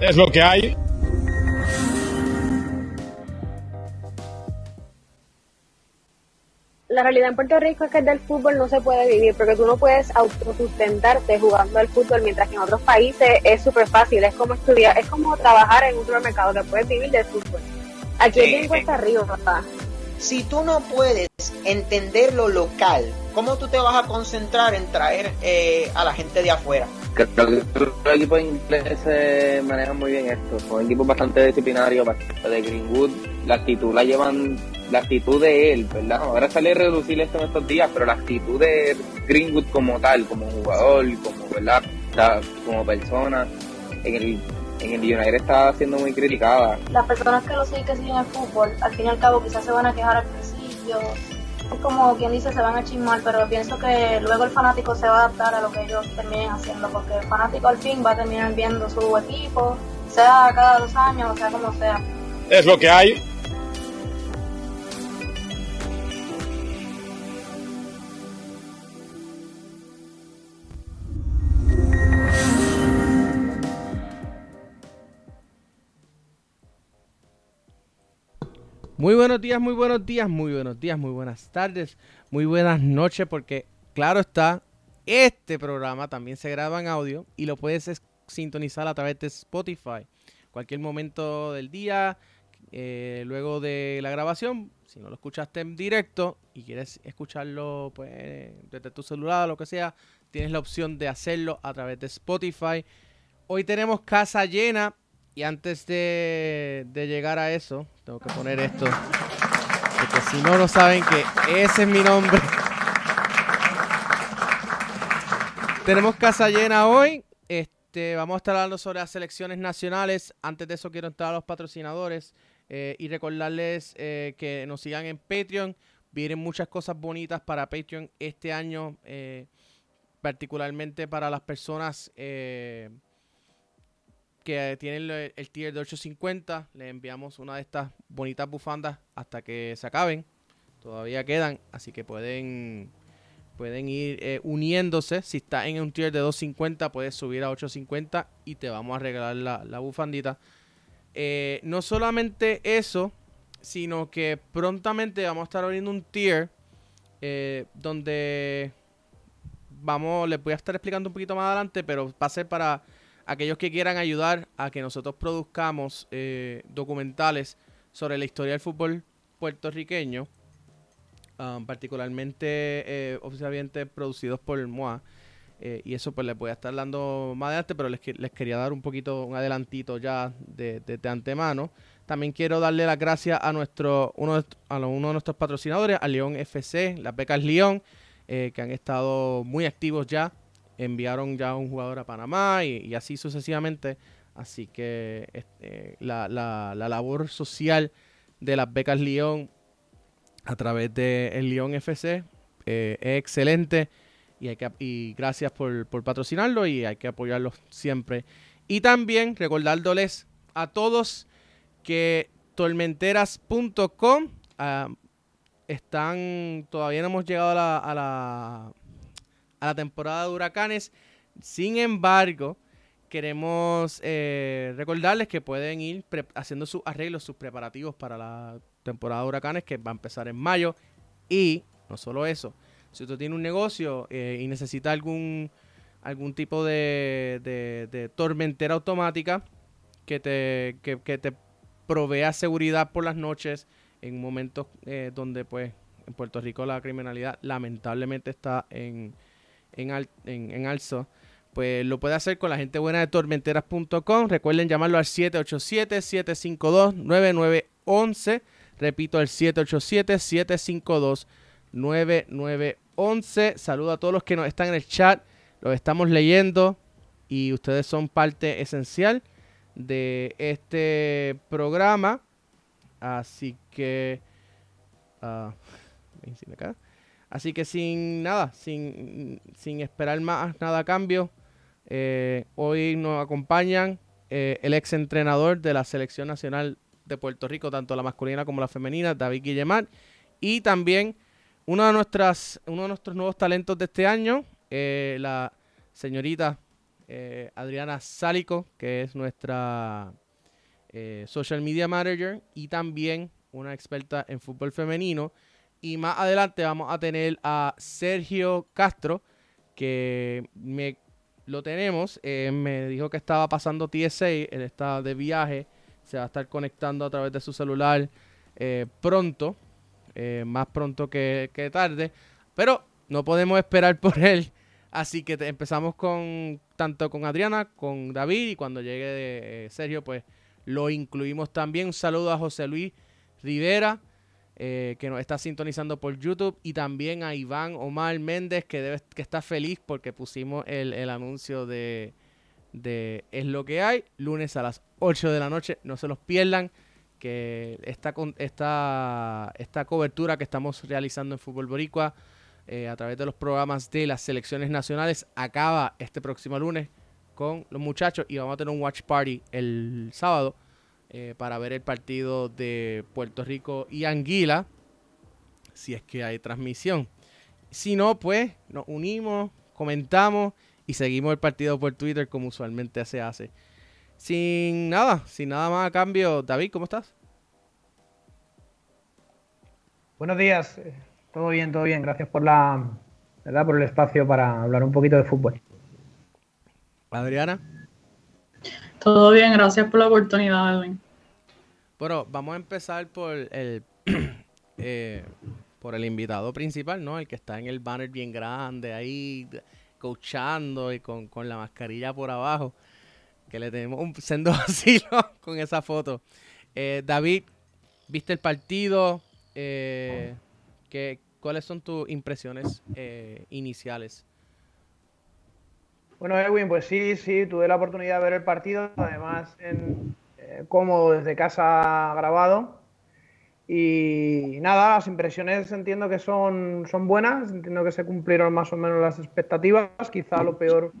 Es lo que hay. la realidad en Puerto Rico es que del fútbol no se puede vivir, porque tú no puedes autosustentarte jugando al fútbol, mientras que en otros países es súper fácil, es como estudiar, es como trabajar en un supermercado, que puedes vivir del fútbol. Aquí es bien cuesta arriba, papá. Si tú no puedes entender lo local, ¿cómo tú te vas a concentrar en traer eh, a la gente de afuera? Creo que los equipos ingleses manejan muy bien esto, son equipos bastante disciplinarios, de Greenwood, la actitud la llevan la actitud de él, ¿verdad? Ahora sale a reducir esto en estos días, pero la actitud de Greenwood como tal, como jugador, como, ¿verdad? como persona, en el, en el United está siendo muy criticada. Las personas que lo siguen, que siguen el fútbol, al fin y al cabo quizás se van a quejar al principio, es como quien dice, se van a chismar, pero pienso que luego el fanático se va a adaptar a lo que ellos terminen haciendo, porque el fanático al fin va a terminar viendo su equipo, sea cada dos años, o sea como sea. Es lo que hay. Muy buenos días, muy buenos días, muy buenos días, muy buenas tardes, muy buenas noches, porque claro está, este programa también se graba en audio y lo puedes sintonizar a través de Spotify. Cualquier momento del día, eh, luego de la grabación, si no lo escuchaste en directo y quieres escucharlo pues, desde tu celular o lo que sea, tienes la opción de hacerlo a través de Spotify. Hoy tenemos casa llena y antes de, llegar a eso, tengo que poner esto. Porque si no, no saben que ese es mi nombre. Tenemos casa llena hoy. Este, vamos a estar hablando sobre las selecciones nacionales. Antes de eso, quiero entrar a los patrocinadores eh, y recordarles eh, que nos sigan en Patreon. Vienen muchas cosas bonitas para Patreon este año, eh, particularmente para las personas que tienen el, tier de 850. Les enviamos una de estas bonitas bufandas hasta que se acaben. Todavía quedan, así que pueden, pueden ir eh, uniéndose. Si está en un tier de 250, puedes subir a 850 y te vamos a regalar la, bufandita. Eh, no solamente eso, sino que prontamente vamos a estar abriendo un tier eh, donde vamos, les voy a estar explicando un poquito más adelante, pero va para aquellos que quieran ayudar a que nosotros produzcamos eh, documentales sobre la historia del fútbol puertorriqueño, um, particularmente, eh, oficialmente producidos por el MOA. Eh, y eso pues les voy a estar dando más adelante, pero les, les quería dar un poquito, un adelantito ya de, de, antemano. También quiero darle las gracias a nuestro uno a uno de nuestros patrocinadores, a León FC, las becas León, que han estado muy activos ya enviaron ya un jugador a Panamá y, así sucesivamente. Así que este, la, la, labor social de las becas Lyon a través de el Lyon FC eh, es excelente y, hay que, y gracias por, patrocinarlo y hay que apoyarlo siempre. Y también recordándoles a todos que tormenteras.com ah, están, todavía no hemos llegado a la temporada de huracanes. Sin embargo, queremos eh, recordarles que pueden ir haciendo sus arreglos, sus preparativos para la temporada de huracanes que va a empezar en mayo. Y no solo eso, si usted tiene un negocio eh, y necesita algún, algún tipo de, tormentera automática que te, que, te provea seguridad por las noches en momentos eh, donde pues en Puerto Rico la criminalidad lamentablemente está en, en, en, alzo, pues lo puede hacer con la gente buena de tormenteras.com. Recuerden llamarlo al 787-752-9911. Repito, al 787-752-9911. Saludo a todos los que nos están en el chat. Los estamos leyendo y ustedes son parte esencial de este programa. Así que... Uh, acá. Así que sin nada, sin, esperar más nada a cambio, eh, hoy nos acompañan eh, el ex entrenador de la Selección Nacional de Puerto Rico, tanto la masculina como la femenina, David Guillemar, y también una de nuestras, uno de nuestros nuevos talentos de este año, eh, la señorita Adriana Sálico, que es nuestra social media manager y también una experta en fútbol femenino. Y más adelante vamos a tener a Sergio Castro, que me lo tenemos. Eh, me dijo que estaba pasando TSA, él está de viaje, se va a estar conectando a través de su celular pronto, más pronto que, que tarde. Pero no podemos esperar por él. Así que empezamos con tanto con Adriana, con David y cuando llegue eh, Sergio, pues lo incluimos también. Un saludo a José Luis Rivera, eh, que nos está sintonizando por YouTube, y también a Iván Omar Méndez, que, debe, que está feliz porque pusimos el, anuncio de, de Es lo que hay, lunes a las 8 de la noche. No se los pierdan, que esta, esta, esta cobertura que estamos realizando en Fútbol Boricua eh, a través de los programas de las selecciones nacionales. Acaba este próximo lunes con los muchachos y vamos a tener un watch party el sábado eh, para ver el partido de Puerto Rico y Anguila, si es que hay transmisión. Si no, pues nos unimos, comentamos y seguimos el partido por Twitter como usualmente se hace. Sin nada, sin nada más a cambio, David, ¿cómo estás? Buenos días. Todo bien, todo bien. Gracias por la, ¿verdad? por el espacio para hablar un poquito de fútbol. Adriana. Todo bien, gracias por la oportunidad, Edwin. Bueno, vamos a empezar por el eh, por el invitado principal, ¿no? El que está en el banner bien grande ahí, coachando y con, la mascarilla por abajo. Que le tenemos un sendo vacío con esa foto. Eh, David, ¿viste el partido? Eh, ¿Cuáles son tus impresiones eh, iniciales? Bueno, Edwin, pues sí, sí, tuve la oportunidad de ver el partido, además en, eh, cómodo desde casa grabado. Y nada, las impresiones entiendo que son, son buenas, entiendo que se cumplieron más o menos las expectativas. Quizá lo peor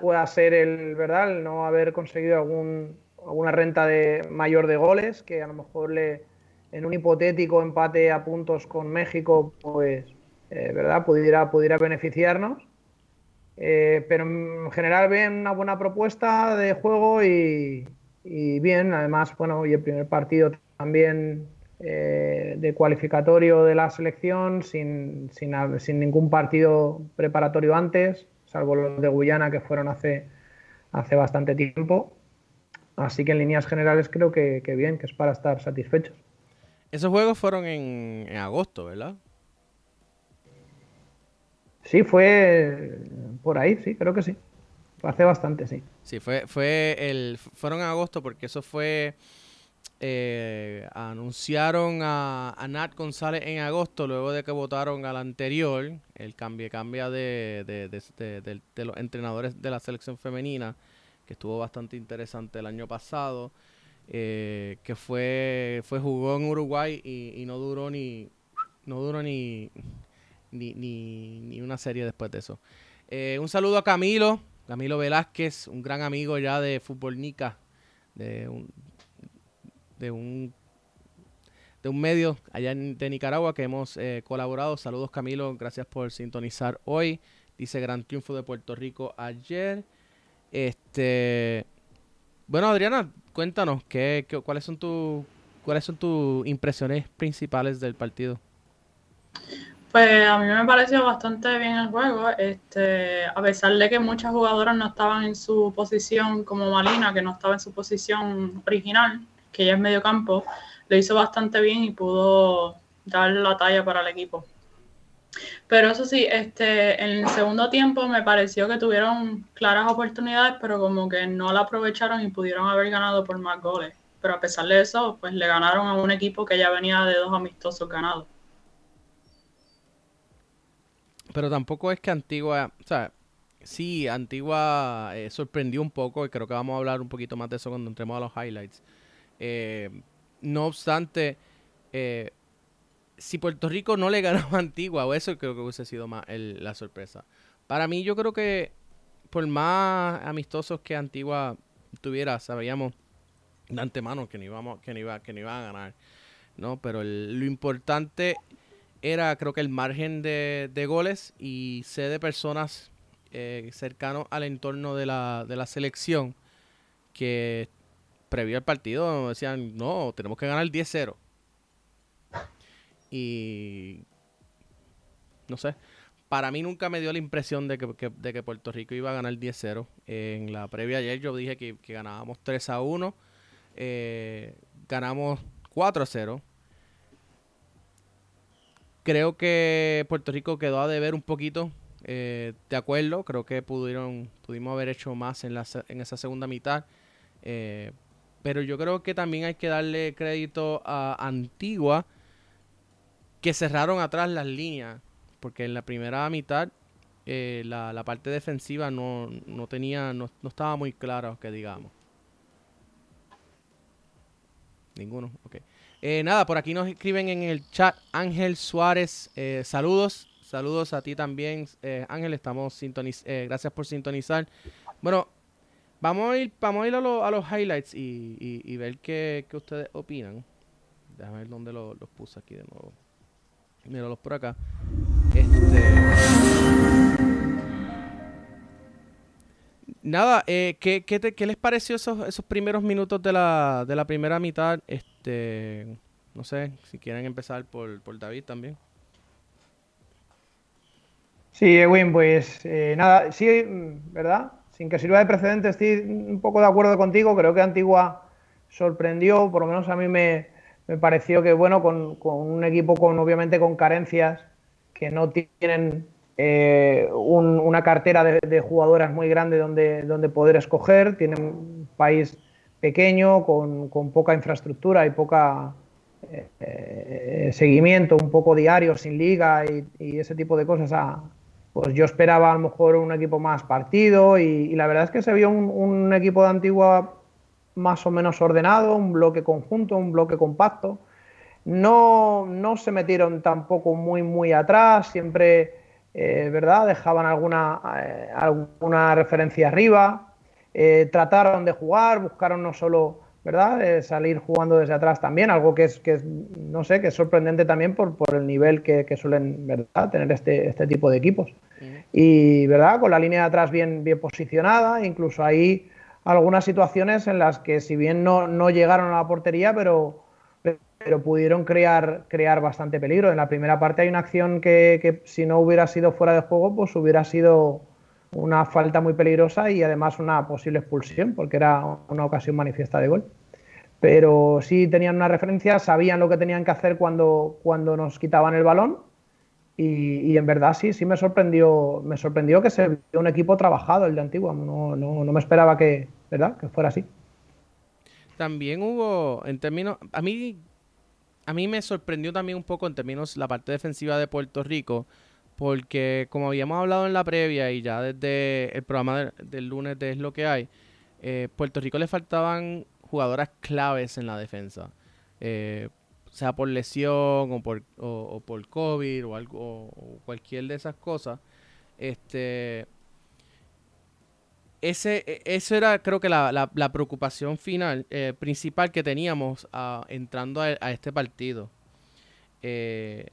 pueda ser el, ¿verdad? el no haber conseguido algún, alguna renta de, mayor de goles, que a lo mejor le, en un hipotético empate a puntos con México, pues, eh, ¿verdad? Pudiera, pudiera beneficiarnos. Eh, pero en general ven una buena propuesta de juego y, bien, además, bueno, y el primer partido también eh, de cualificatorio de la selección, sin, sin, sin, ningún partido preparatorio antes, salvo los de Guyana que fueron hace, hace bastante tiempo. Así que en líneas generales creo que bien, que es para estar satisfechos. Esos juegos fueron en, agosto, ¿verdad? Sí, fue por ahí, sí, creo que sí. Hace bastante, sí. Sí, fue, fue el, fueron en agosto porque eso fue... Eh, anunciaron a, Nat González en agosto, luego de que votaron al anterior, el cambio cambia de, de, los entrenadores de la selección femenina, que estuvo bastante interesante el año pasado. Eh, que fue, fue jugó en Uruguay y, no duró ni no duró ni ni, ni, una serie después de eso. Eh, un saludo a Camilo, Camilo Velázquez, un gran amigo ya de Fútbol Nica, de un, de un, de un medio allá de Nicaragua que hemos eh, colaborado. Saludos Camilo, gracias por sintonizar hoy. Dice gran triunfo de Puerto Rico ayer. Este, bueno Adriana, cuéntanos, ¿qué, cuáles son tus cuáles son tus impresiones principales del partido? Pues a mí me pareció bastante bien el juego, este, a pesar de que muchas jugadoras no estaban en su posición, como Malina, que no estaba en su posición original, que ella es medio campo, lo hizo bastante bien y pudo dar la talla para el equipo. Pero eso sí, este, en el segundo tiempo me pareció que tuvieron claras oportunidades, pero como que no la aprovecharon y pudieron haber ganado por más goles. Pero a pesar de eso, pues le ganaron a un equipo que ya venía de dos amistosos ganados. Pero tampoco es que Antigua, o sea, sí, Antigua eh, sorprendió un poco y creo que vamos a hablar un poquito más de eso cuando entremos a los highlights. Eh, no obstante, eh, si Puerto Rico no le ganaba a Antigua, o eso creo que hubiese sido más la sorpresa. Para mí, yo creo que por más amistosos que Antigua tuviera, sabíamos de antemano que no íbamos, que no iba, que no iba a ganar. ¿no? Pero lo importante era, creo que el margen de, goles y sé de personas eh, cercanos al entorno de la, de la selección que previo al partido decían, no, tenemos que ganar 10-0. Y no sé, para mí nunca me dio la impresión de que, de que Puerto Rico iba a ganar 10-0. En la previa ayer yo dije que, ganábamos 3-1, eh, ganamos 4-0. Creo que Puerto Rico quedó a deber un poquito, eh, de acuerdo, creo que pudieron, pudimos haber hecho más en, la, en esa segunda mitad. Eh, pero yo creo que también hay que darle crédito a Antigua, que cerraron atrás las líneas porque en la primera mitad eh, la, parte defensiva no, tenía, no, estaba muy clara, que digamos. Ninguno, ok. Eh, nada, por aquí nos escriben en el chat Ángel Suárez, eh, saludos, saludos a ti también, Ángel, estamos sintoniz gracias por sintonizar. Bueno, vamos a ir, vamos a, ir a, los highlights y, ver qué, ustedes opinan. Déjame ver dónde los puse aquí de nuevo. Míralos por acá. Este. Nada, eh, ¿qué, qué, les pareció esos, esos primeros minutos de la, de la primera mitad? Este, no sé, si quieren empezar por, por David también. Sí, Edwin, pues eh, nada, sí, ¿verdad? Sin que sirva de precedente, estoy un poco de acuerdo contigo. Creo que Antigua sorprendió, por lo menos a mí me, me pareció que, bueno, con, un equipo con obviamente con carencias, que no tienen eh, una cartera de, jugadoras muy grande donde, donde poder escoger, tienen un país pequeño, con, poca infraestructura y poca eh, seguimiento, un poco diario, sin liga y, ese tipo de cosas. Ah, pues yo esperaba a lo mejor un equipo más partido y, la verdad es que se vio un, un equipo de Antigua más o menos ordenado, un bloque conjunto, un bloque compacto. No, no se metieron tampoco muy, muy atrás, siempre, eh, ¿verdad? Dejaban alguna, eh, alguna referencia arriba, eh, trataron de jugar, buscaron no solo, ¿verdad? salir jugando desde atrás también, algo que es, que no sé, que es sorprendente también por, por el nivel que, suelen, ¿verdad? Tener este, este tipo de equipos. Y, ¿verdad? Con la línea de atrás bien, bien posicionada, incluso ahí algunas situaciones en las que si bien no, no llegaron a la portería, pero, pero pudieron crear, crear bastante peligro. En la primera parte hay una acción que, que, si no hubiera sido fuera de juego, pues hubiera sido una falta muy peligrosa y además una posible expulsión, porque era una ocasión manifiesta de gol. Pero sí tenían una referencia, sabían lo que tenían que hacer cuando, cuando nos quitaban el balón y, en verdad sí, sí me sorprendió, me sorprendió que se vio un equipo trabajado el de Antigua. No, no, no me esperaba que, ¿verdad? que fuera así. También hubo, en términos, a mí, a mí me sorprendió también un poco en términos la parte defensiva de Puerto Rico, porque como habíamos hablado en la previa y ya desde el programa del, lunes de Es lo que hay, eh, Puerto Rico le faltaban jugadoras claves en la defensa. Eh, sea por lesión o por, o, por COVID o algo cualquier de esas cosas, este ese, e, eso era creo que la, la, preocupación final, eh, principal que teníamos ah, entrando a, este partido. Eh,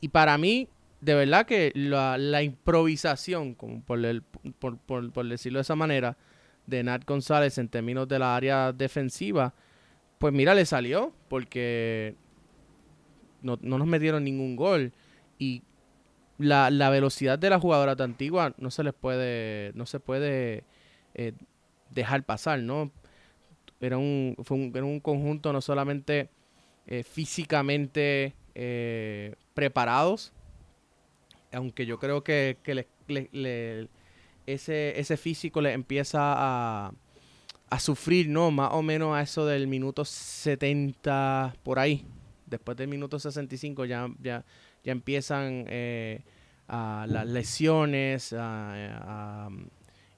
y para mí, de verdad que la, improvisación, como por, el, por, por, decirlo de esa manera, de Nat González en términos de la área defensiva, pues mira, le salió porque no, nos metieron ningún gol. Y la, velocidad de la jugadora tan antigua no se les puede, no se puede eh, dejar pasar, ¿no? Era un, fue un, era un conjunto no solamente eh, físicamente eh, preparados, aunque yo creo que, ese, ese físico le empieza a, a sufrir, ¿no? Más o menos a eso del minuto 70 por ahí. Después del minuto 65 ya, ya, ya empiezan eh, las lesiones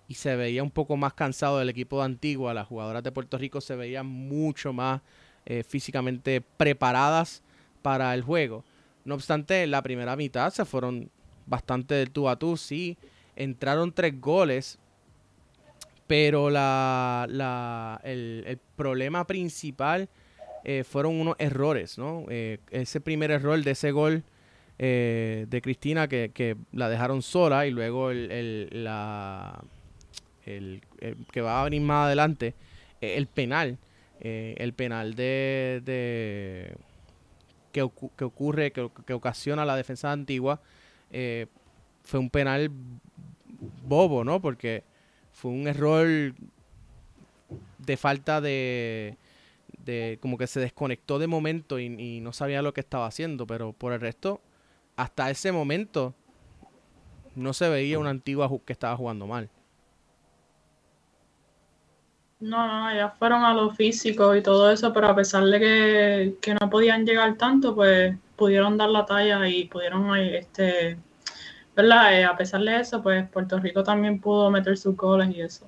y se veía un poco más cansado del equipo de Antigua. Las jugadoras de Puerto Rico se veían mucho más eh, físicamente preparadas para el juego. No obstante, la primera mitad se fueron bastante del tú a tú. Sí, entraron tres goles, pero la, el, problema principal eh, fueron unos errores, ¿no? Ese primer error de ese gol eh, de Cristina que, que la dejaron sola y luego el, el- la, el, el que va a venir más adelante, eh, el penal, eh, el penal de, de que, que ocurre, que, que ocasiona la defensa de Antigua, eh, fue un penal bobo, ¿no? Porque fue un error de falta de, de como que se desconectó de momento y no sabía lo que estaba haciendo, pero por el resto, hasta ese momento no se veía una antigua que estaba jugando mal. No, no, ellas fueron a lo físico y todo eso, pero a pesar de que, que no podían llegar tanto, pues pudieron dar la talla y pudieron, eh, este, ¿verdad? Eh, a pesar de eso, pues Puerto Rico también pudo meter sus goles y eso.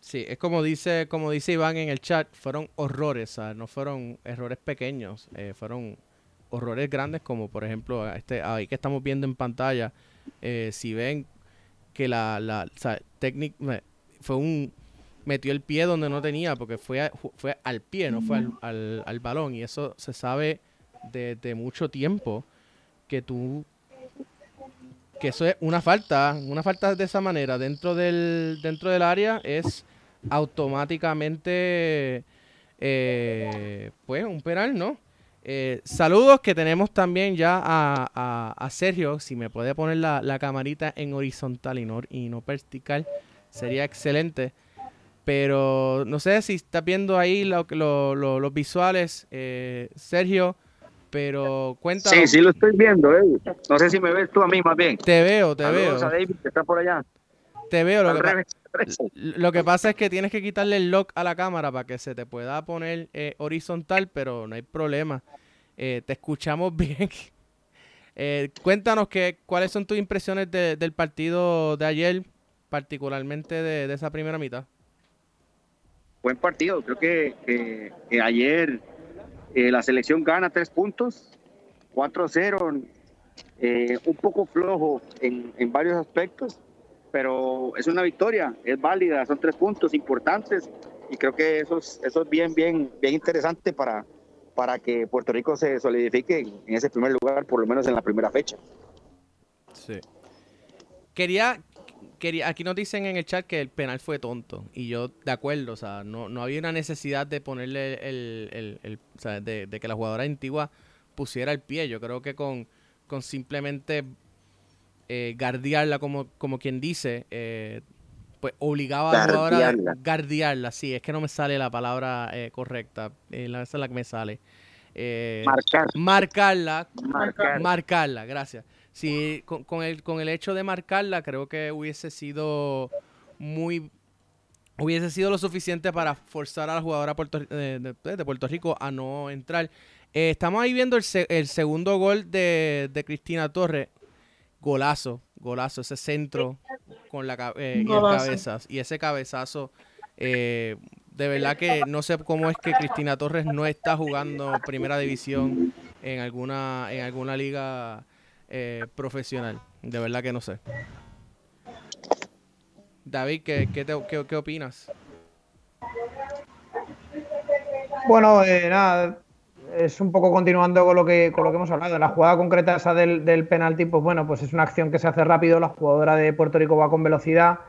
Sí, es como dice, como dice Iván en el chat, fueron horrores, ¿sabes? no fueron errores pequeños, eh, fueron horrores grandes como por ejemplo este ahí que estamos viendo en pantalla, eh, si ven que la, la o sea, técnic- me- fue un metió el pie donde no tenía porque fue a- fue al pie, no fue al, al- al balón y eso se sabe desde mucho tiempo que tú que eso es una falta, una falta de esa manera dentro del dentro del área es automáticamente eh, pues un penal, ¿no? Eh, saludos que tenemos también ya a, a- a Sergio, si me puede poner la, la camarita en horizontal y no, y no vertical, sería excelente. Pero no sé si estás viendo ahí lo- lo- lo- los visuales, eh, Sergio, pero cuéntanos. Sí, sí lo estoy viendo, eh. No sé si me ves tú a mí más bien. Te veo, te Saludos veo. a David que está por allá. Te veo. Lo que, pa- revés, al revés. lo que pasa es que tienes que quitarle el lock a la cámara para que se te pueda poner eh, horizontal, pero no hay problema. Eh, te escuchamos bien. Eh, cuéntanos que, cuáles son tus impresiones de- del partido de ayer, particularmente de, de esa primera mitad. Buen partido. Creo que, que- que ayer eh, la selección gana tres puntos, 4-0, eh, un poco flojo en, en varios aspectos, pero es una victoria, es válida, son tres puntos importantes y creo que eso es, eso es bien, bien, bien interesante para, para que Puerto Rico se solidifique en ese primer lugar, por lo menos en la primera fecha. Sí. Quería, quería, aquí nos dicen en el chat que el penal fue tonto. Y yo, de acuerdo, o sea, no, no había una necesidad de ponerle el, el- el- de, de que la jugadora antigua pusiera el pie. Yo creo que con, con simplemente eh, guardiarla, como, como quien dice, eh, pues obligaba a la jugadora a Guardiarla. Sí, es que no me sale la palabra eh, correcta. Eh, la- esa es la que me sale. Eh, Marcar. marcarla Marcar. marcarla, gracias. Sí, con, con el, con el hecho de marcarla, creo que hubiese sido muy. Hubiese sido lo suficiente para forzar a la jugadora Puerto- de, de- de Puerto Rico a no entrar. Eh, estamos ahí viendo el, se- el segundo gol de, de Cristina Torres. Golazo, golazo, ese centro con la eh, y el ese cabezazo, eh, de verdad que no sé cómo es que Cristina Torres no está jugando primera división en alguna, en alguna liga eh, profesional. De verdad que no sé. David, ¿qué, qué, te- qué- qué opinas? Bueno, eh, nada, es un poco continuando con lo que con lo que hemos hablado. La jugada concreta esa del, del penalti, pues bueno, pues es una acción que se hace rápido. La jugadora de Puerto Rico va con velocidad.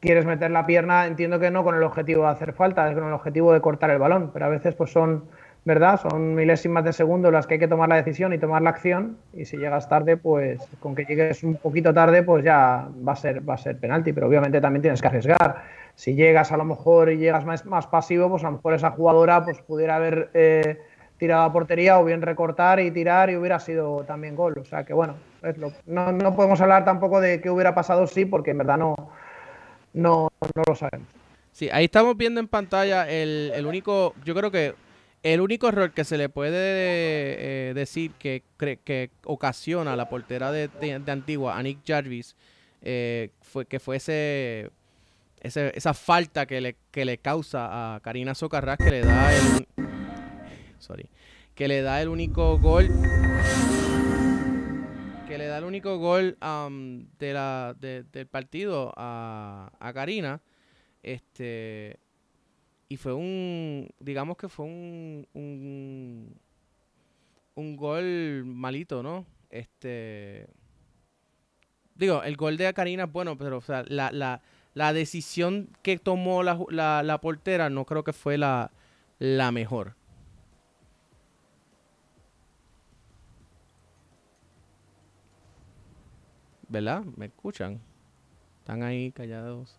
Quieres meter la pierna, entiendo que no con el objetivo de hacer falta, es con el objetivo de cortar el balón. Pero a veces, pues son, ¿verdad? Son milésimas de segundo las que hay que tomar la decisión y tomar la acción. Y si llegas tarde, pues con que llegues un poquito tarde, pues ya va a ser, va a ser penalti. Pero obviamente también tienes que arriesgar si llegas a lo mejor y llegas más, más pasivo, pues a lo mejor esa jugadora pues pudiera haber eh, tirado a portería o bien recortar y tirar y hubiera sido también gol. O sea que bueno, no, no podemos hablar tampoco de qué hubiera pasado sí, porque en verdad no, no, no lo sabemos. Sí, ahí estamos viendo en pantalla el, el único, yo creo que el único error que se le puede eh, decir que, que ocasiona la portera de, de- de Antigua, Anik Jarvis, eh, fue que fue ese, ese- esa falta que le, que le causa a Karina Socarrás que le da el sorry, que le da el único gol que le da el único gol am, de la, de- del partido a, a Karina. Este. Y fue un. Digamos que fue un. Un, un gol malito, ¿no? Este. Digo, el gol de Karina es bueno, pero o sea, la, la, la decisión que tomó la, la, la portera no creo que fue la, la mejor. ¿Verdad? ¿Me escuchan? Están ahí callados.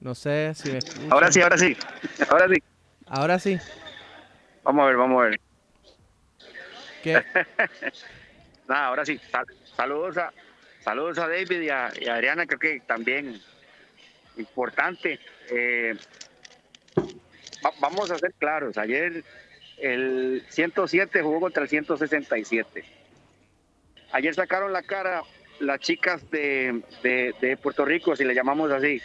No sé si me escuchan. Ahora sí, ahora sí. Ahora sí. Ahora sí. Vamos a ver, vamos a ver. ¿Qué? Nada, ahora sí. Sal- saludos a saludos a David y a, y a Adriana, creo que también importante. Eh, va- vamos a ser claros. Ayer el 107 jugó contra el 167. Ayer sacaron la cara las chicas de, de- Puerto Rico, si le llamamos así.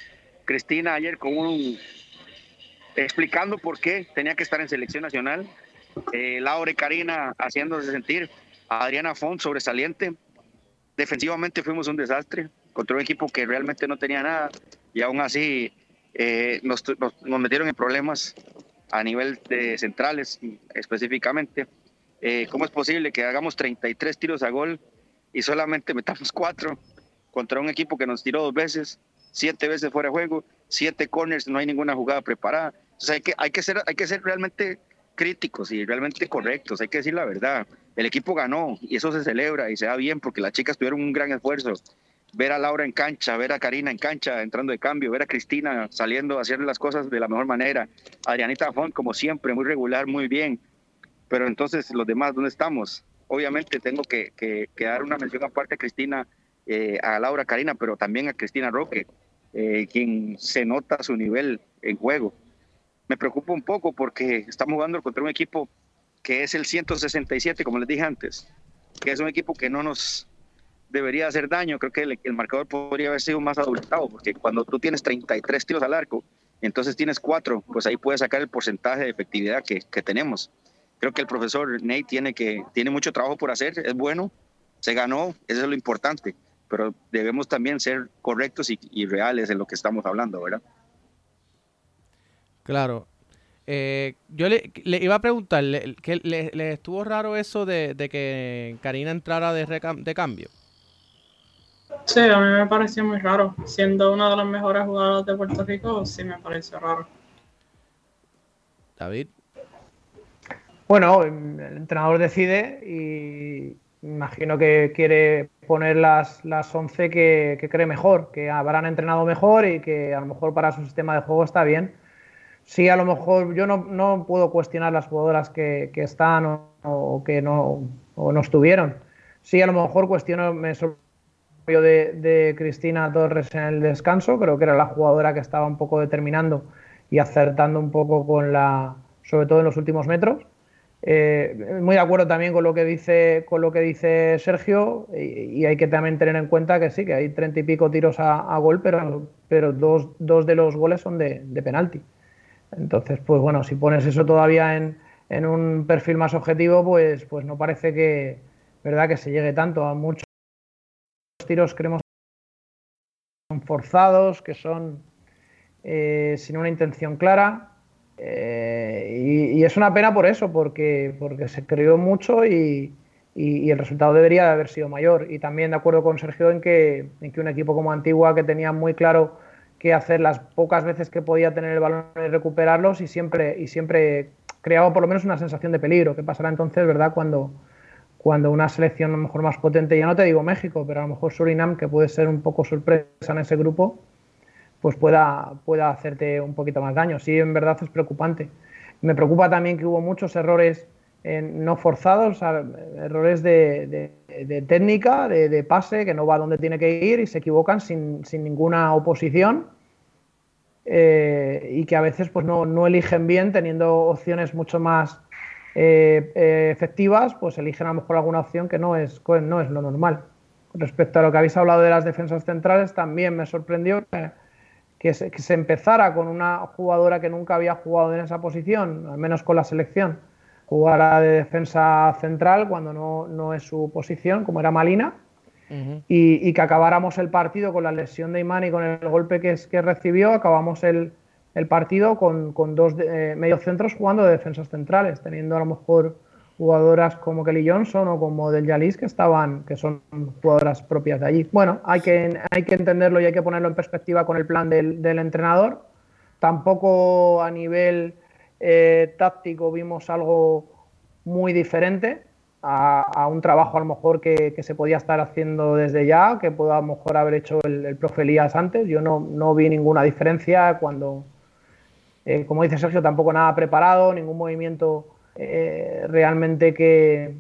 Cristina ayer con un explicando por qué tenía que estar en selección nacional. Eh, Laura y Karina haciéndose sentir. Adriana Font sobresaliente. Defensivamente fuimos un desastre contra un equipo que realmente no tenía nada y aún así eh, nos, nos- nos metieron en problemas a nivel de centrales específicamente. Eh, ¿Cómo es posible que hagamos 33 tiros a gol y solamente metamos cuatro contra un equipo que nos tiró dos veces, siete veces fuera de juego, siete corners, no hay ninguna jugada preparada? Sea, hay que, hay que, ser, hay que ser realmente críticos y realmente correctos, hay que decir la verdad. El equipo ganó y eso se celebra y se da bien porque las chicas tuvieron un gran esfuerzo. Ver a Laura en cancha, ver a Karina en cancha entrando de cambio, ver a Cristina saliendo hacer las cosas de la mejor manera. Adrianita Font, como siempre, muy regular, muy bien. Pero entonces, los demás, ¿dónde estamos? Obviamente tengo que dar una mención aparte a Cristina, eh, a Laura Karina, pero también a Cristina Roque, eh, quien se nota su nivel en juego. Me preocupa un poco porque estamos jugando contra un equipo que es el 167, como les dije antes, que es un equipo que no nos debería hacer daño. Creo que el, el marcador podría haber sido más adultado, porque cuando tú tienes 33 tiros al arco, entonces tienes cuatro, pues ahí puedes sacar el porcentaje de efectividad que, que tenemos. Creo que el profesor Nate tiene, que, tiene mucho trabajo por hacer, es bueno, se ganó, eso es lo importante, pero debemos también ser correctos y, reales en lo que estamos hablando, ¿verdad? Claro. Eh, yo le, le iba a preguntarle, que le, le estuvo raro eso de, de que Karina entrara de, de cambio. Sí, a mí me pareció muy raro. Siendo una de las mejores jugadoras de Puerto Rico, sí me pareció raro. David. Bueno, el entrenador decide y imagino que quiere poner las, las 11 que, que cree mejor, que habrán entrenado mejor y que a lo mejor para su sistema de juego está bien. Sí, a lo mejor yo no, no puedo cuestionar las jugadoras que, que están o, o que no, o no estuvieron. Sí, a lo mejor cuestiono, me sorprendió de, de Cristina Torres en el descanso, creo que era la jugadora que estaba un poco determinando y acertando un poco con la, sobre todo en los últimos metros. Eh, muy de acuerdo también con lo que dice, con lo que dice Sergio, y, hay que también tener en cuenta que sí, que hay treinta y pico tiros a, gol, pero, pero dos, dos, de los goles son de, de, penalti. Entonces, pues bueno, si pones eso todavía en, en, un perfil más objetivo, pues, pues no parece que, ¿verdad? que se llegue tanto a muchos tiros, creemos son forzados, que son eh, sin una intención clara. Eh, y, y, es una pena por eso, porque, porque se creó mucho y, y, y, el resultado debería de haber sido mayor. Y también de acuerdo con Sergio en que, en que un equipo como Antigua, que tenía muy claro qué hacer las pocas veces que podía tener el balón y recuperarlos, y siempre, y siempre creaba por lo menos una sensación de peligro. ¿Qué pasará entonces, verdad, cuando, cuando una selección a lo mejor más potente, ya no te digo México, pero a lo mejor Surinam, que puede ser un poco sorpresa en ese grupo, pues pueda, pueda hacerte un poquito más daño. Sí, en verdad es preocupante. Me preocupa también que hubo muchos errores no forzados, errores de, técnica, de, de, pase, que no va donde tiene que ir y se equivocan sin, sin ninguna oposición. Eh, y que a veces pues no, no, eligen bien, teniendo opciones mucho más eh, eh, efectivas, pues eligen a lo mejor alguna opción que no es, no es lo normal. Respecto a lo que habéis hablado de las defensas centrales, también me sorprendió que, que se, que se, empezara con una jugadora que nunca había jugado en esa posición, al menos con la selección, jugara de defensa central cuando no, no es su posición, como era Malina, uh -huh. y, y, que acabáramos el partido con la lesión de Imán y con el golpe que, es, que recibió, acabamos el, el partido con, con dos eh, mediocentros jugando de defensas centrales, teniendo a lo mejor jugadoras como Kelly Johnson o como Del Yalis que estaban, que son jugadoras propias de allí. Bueno, hay que, hay que entenderlo y hay que ponerlo en perspectiva con el plan del, entrenador. Tampoco a nivel eh, táctico vimos algo muy diferente a, un trabajo a lo mejor que, se podía estar haciendo desde ya, que pueda a lo mejor haber hecho el, el profe Elías antes. Yo no, no vi ninguna diferencia cuando, eh, como dice Sergio, tampoco nada preparado, ningún movimiento eh, realmente que,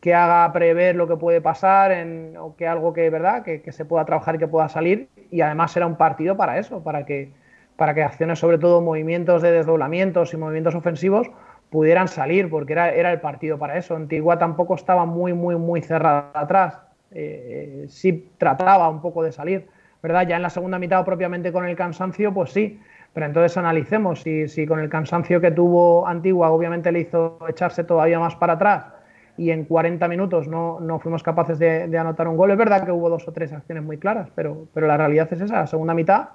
que, haga prever lo que puede pasar en, o que algo que, ¿verdad? Que, se pueda trabajar y que pueda salir. Y además era un partido para eso, para que, para que acciones, sobre todo movimientos de desdoblamientos y movimientos ofensivos, pudieran salir, porque era, era el partido para eso. Antigua tampoco estaba muy, muy, muy cerrada atrás. Eh, sí trataba un poco de salir, ¿verdad? Ya en la segunda mitad, propiamente con el cansancio, pues sí, pero entonces analicemos si, si con el cansancio que tuvo Antigua obviamente le hizo echarse todavía más para atrás y en 40 minutos no, no fuimos capaces de, anotar un gol. Es verdad que hubo dos o tres acciones muy claras, pero, pero la realidad es esa. La segunda mitad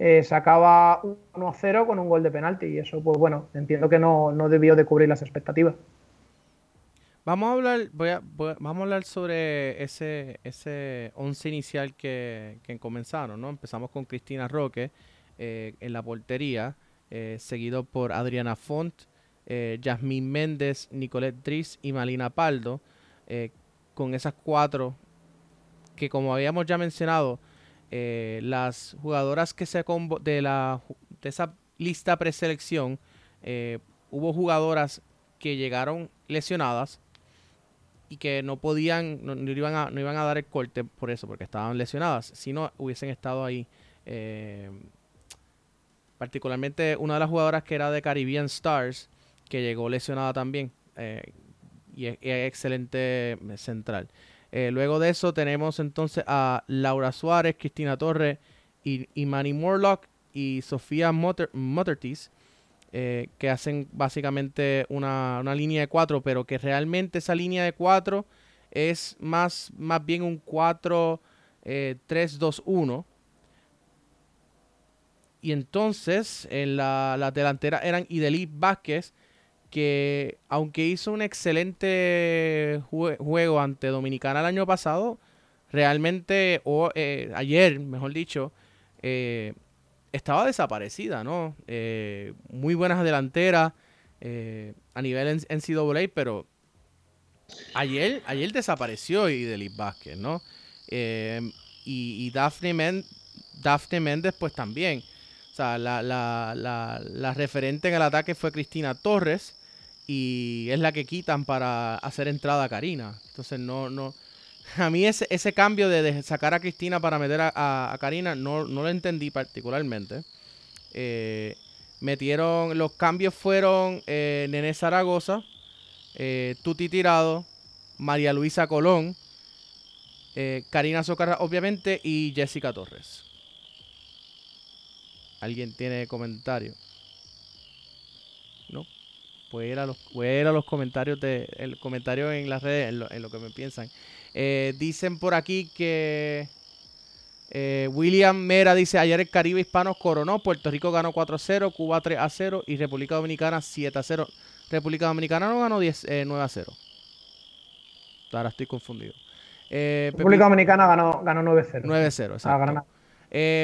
eh, se acaba 1 0 con un gol de penalti y eso, pues bueno, entiendo que no, no debió de cubrir las expectativas. Vamos a hablar, voy a, vamos a hablar sobre ese, ese once inicial que, que comenzaron, ¿no? Empezamos con Cristina Roque, eh, en la portería, eh, seguido por Adriana Font, eh, Yasmín Méndez, Nicolette Dries y Malina Paldo, con esas cuatro que como habíamos ya mencionado, las jugadoras que se de la de esa lista preselección, hubo jugadoras que llegaron lesionadas y que no podían, no, iban a, no iban a dar el corte por eso, porque estaban lesionadas, si no hubiesen estado ahí particularmente una de las jugadoras que era de Caribbean Stars, que llegó lesionada también, eh, y es, excelente central. Eh, luego de eso tenemos entonces a Laura Suárez, Cristina Torres, y, Manny Morlock y Sofía Mottertis, eh, que hacen básicamente una, una, línea de cuatro, pero que realmente esa línea de cuatro es más, más bien un 4-3-2-1 y entonces en la, delantera eran Idelí Vázquez, que aunque hizo un excelente juego ante Dominicana el año pasado, realmente, o eh, ayer, mejor dicho, eh, estaba desaparecida, ¿no? Eh, muy buenas delanteras a nivel NCAA, pero ayer, ayer desapareció Idelí Vázquez, ¿no? y, y Daphne, Daphne Méndez, pues también. O sea, la, la, la, referente en el ataque fue Cristina Torres y es la que quitan para hacer entrada a Karina. Entonces, no, no. A mí ese, ese cambio de, sacar a Cristina para meter a, Karina no, no, lo entendí particularmente. Eh, metieron, los cambios fueron eh, Nene Zaragoza, eh, Tuti Tirado, María Luisa Colón, eh, Karina Socarra, obviamente, y Jessica Torres. ¿Alguien tiene comentario? No. Puede ir a los, los comentarios de el comentario en las redes, en lo, que me piensan. Eh, dicen por aquí que eh, William Mera dice, ayer el Caribe Hispano coronó, Puerto Rico ganó 4-0, Cuba 3-0 y República Dominicana 7-0. República Dominicana no ganó 10, 9-0. Eh, Ahora estoy confundido. República Dominicana ganó, ganó 9-0. 9-0, exacto.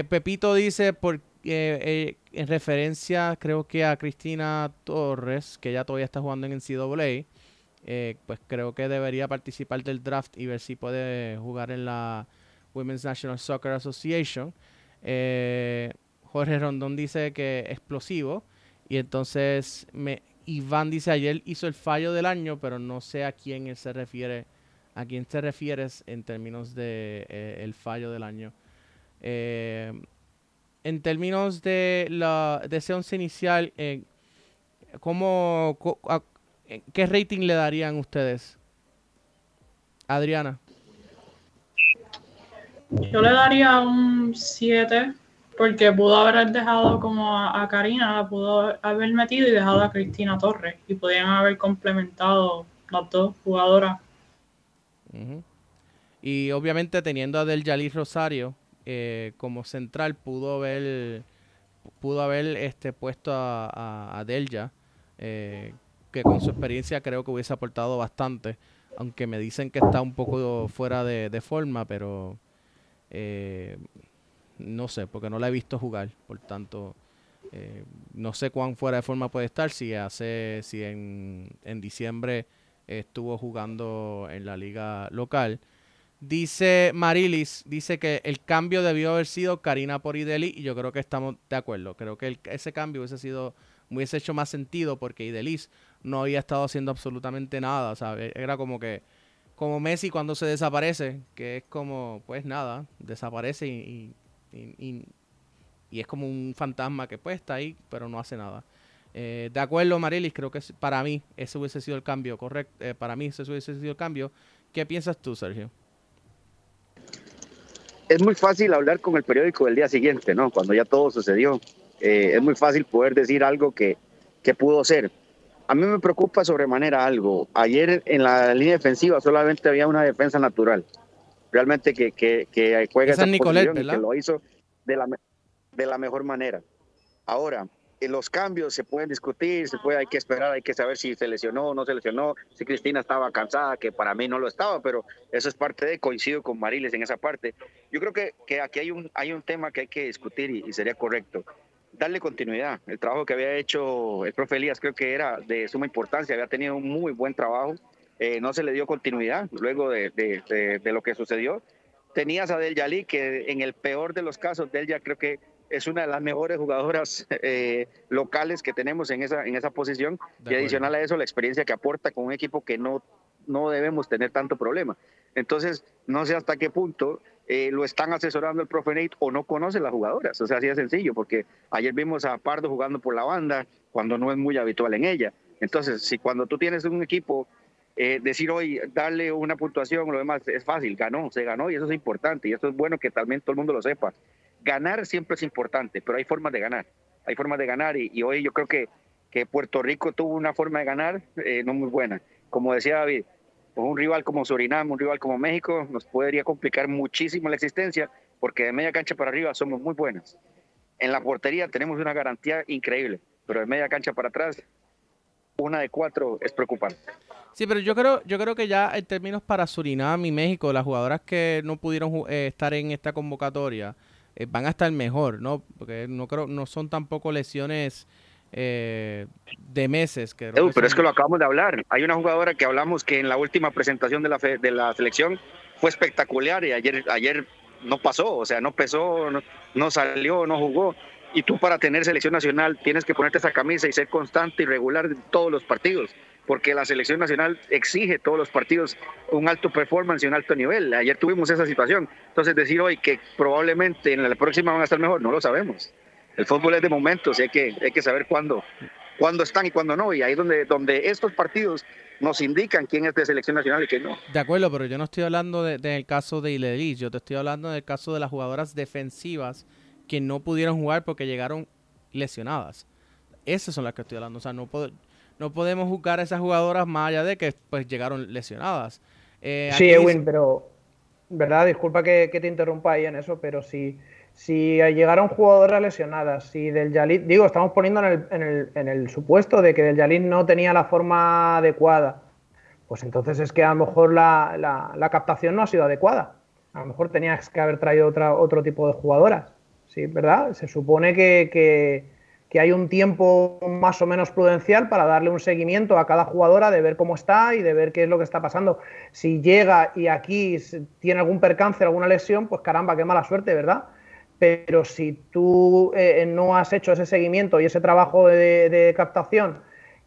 Pepito dice, por, eh, en referencia creo que a Cristina Torres, que ya todavía está jugando en NCAA, eh, pues creo que debería participar del draft y ver si puede jugar en la Women's National Soccer Association. Eh, Jorge Rondón dice que explosivo y entonces me, Iván dice ayer hizo el fallo del año, pero no sé a quién él se refiere, a quién te refieres en términos de el fallo del año. Eh, en términos de, la, de ese once inicial, eh, ¿cómo, ¿qué rating le darían ustedes? Adriana. Yo le daría un 7 porque pudo haber dejado como a, Karina, pudo haber metido y dejado a Cristina Torres y podían haber complementado las dos jugadoras. Y obviamente teniendo a Del Yalí Rosario, eh, como central pudo haber pudo haber este, puesto a, a, Delja, eh, que con su experiencia creo que hubiese aportado bastante, aunque me dicen que está un poco fuera de, forma, pero eh, no sé, porque no la he visto jugar, por tanto, eh, no sé cuán fuera de forma puede estar, si hace, si en, en diciembre estuvo jugando en la liga local. Dice Marilis, dice que el cambio debió haber sido Karina por Ideli y yo creo que estamos de acuerdo. Creo que ese cambio hubiese sido, hubiese hecho más sentido porque Idelis no había estado haciendo absolutamente nada. ¿sabes? Era como que, como Messi cuando se desaparece, que es como, pues nada, desaparece y, y, es como un fantasma que pues está ahí, pero no hace nada. Eh, de acuerdo, Marilis, creo que para mí ese hubiese sido el cambio, correcto. Eh, para mí ese hubiese sido el cambio. ¿Qué piensas tú, Sergio? Es muy fácil hablar con el periódico del día siguiente, ¿no? Cuando ya todo sucedió. Eh, es muy fácil poder decir algo que, que pudo ser. A mí me preocupa sobremanera algo. Ayer en la línea defensiva solamente había una defensa natural. Realmente que, que, que juega esa, posición y que lo hizo de la, de la mejor manera. Ahora, los cambios se pueden discutir, se puede, hay que esperar, hay que saber si se lesionó o no se lesionó, si Cristina estaba cansada, que para mí no lo estaba, pero eso es parte de, coincido con Mariles en esa parte. Yo creo que, que aquí hay un, hay un tema que hay que discutir y, sería correcto. Darle continuidad. El trabajo que había hecho el profe Elías creo que era de suma importancia, había tenido un muy buen trabajo, eh, no se le dio continuidad luego de, de, de, lo que sucedió. Tenías a Del Yali, que en el peor de los casos, Del ya creo que es una de las mejores jugadoras eh, locales que tenemos en esa, en esa posición y adicional a eso la experiencia que aporta con un equipo que no, no debemos tener tanto problema. Entonces, no sé hasta qué punto eh, lo están asesorando el profe Nate o no conoce las jugadoras. O sea, así de sencillo, porque ayer vimos a Pardo jugando por la banda cuando no es muy habitual en ella. Entonces, si cuando tú tienes un equipo, eh, decir hoy, darle una puntuación o lo demás es fácil, ganó, se ganó y eso es importante y eso es bueno que también todo el mundo lo sepa ganar siempre es importante, pero hay formas de ganar. Hay formas de ganar y, hoy yo creo que, que, Puerto Rico tuvo una forma de ganar eh, no muy buena. Como decía David, pues un rival como Surinam, un rival como México, nos podría complicar muchísimo la existencia porque de media cancha para arriba somos muy buenas. En la portería tenemos una garantía increíble, pero de media cancha para atrás, una de cuatro es preocupante. Sí, pero yo creo, yo creo que ya en términos para Surinam y México, las jugadoras que no pudieron eh, estar en esta convocatoria, eh, van a estar mejor, ¿no? Porque no creo, no son tampoco lesiones eh, de meses. Que pero es que lo acabamos de hablar. Hay una jugadora que hablamos que en la última presentación de la, de la selección fue espectacular y ayer, ayer no pasó, o sea, no pesó, no, no salió, no jugó. Y tú para tener selección nacional tienes que ponerte esa camisa y ser constante y regular en todos los partidos porque la selección nacional exige todos los partidos un alto performance y un alto nivel. Ayer tuvimos esa situación. Entonces decir hoy que probablemente en la próxima van a estar mejor, no lo sabemos. El fútbol es de momentos y hay que, hay que saber cuándo, cuándo están y cuándo no. Y ahí donde, donde estos partidos nos indican quién es de selección nacional y quién no. De acuerdo, pero yo no estoy hablando del caso de Iledis, yo te estoy hablando del caso de las jugadoras defensivas que no pudieron jugar porque llegaron lesionadas. Esas son las que estoy hablando. O sea, no puedo, no podemos juzgar a esas jugadoras más allá de que pues llegaron lesionadas. Eh, sí, Edwin, pero, ¿verdad? Disculpa que, te interrumpa ahí en eso, pero si, si llegaron jugadoras lesionadas, si del Yalit, digo, estamos poniendo en el, supuesto de que del Yalit no tenía la forma adecuada, pues entonces es que a lo mejor la, captación no ha sido adecuada. A lo mejor tenías que haber traído otra, otro tipo de jugadoras, ¿sí? ¿Verdad? Se supone que que hay un tiempo más o menos prudencial para darle un seguimiento a cada jugadora, de ver cómo está y de ver qué es lo que está pasando. Si llega y aquí tiene algún percance, alguna lesión, pues caramba, qué mala suerte, ¿verdad? Pero si tú eh, no has hecho ese seguimiento y ese trabajo de, captación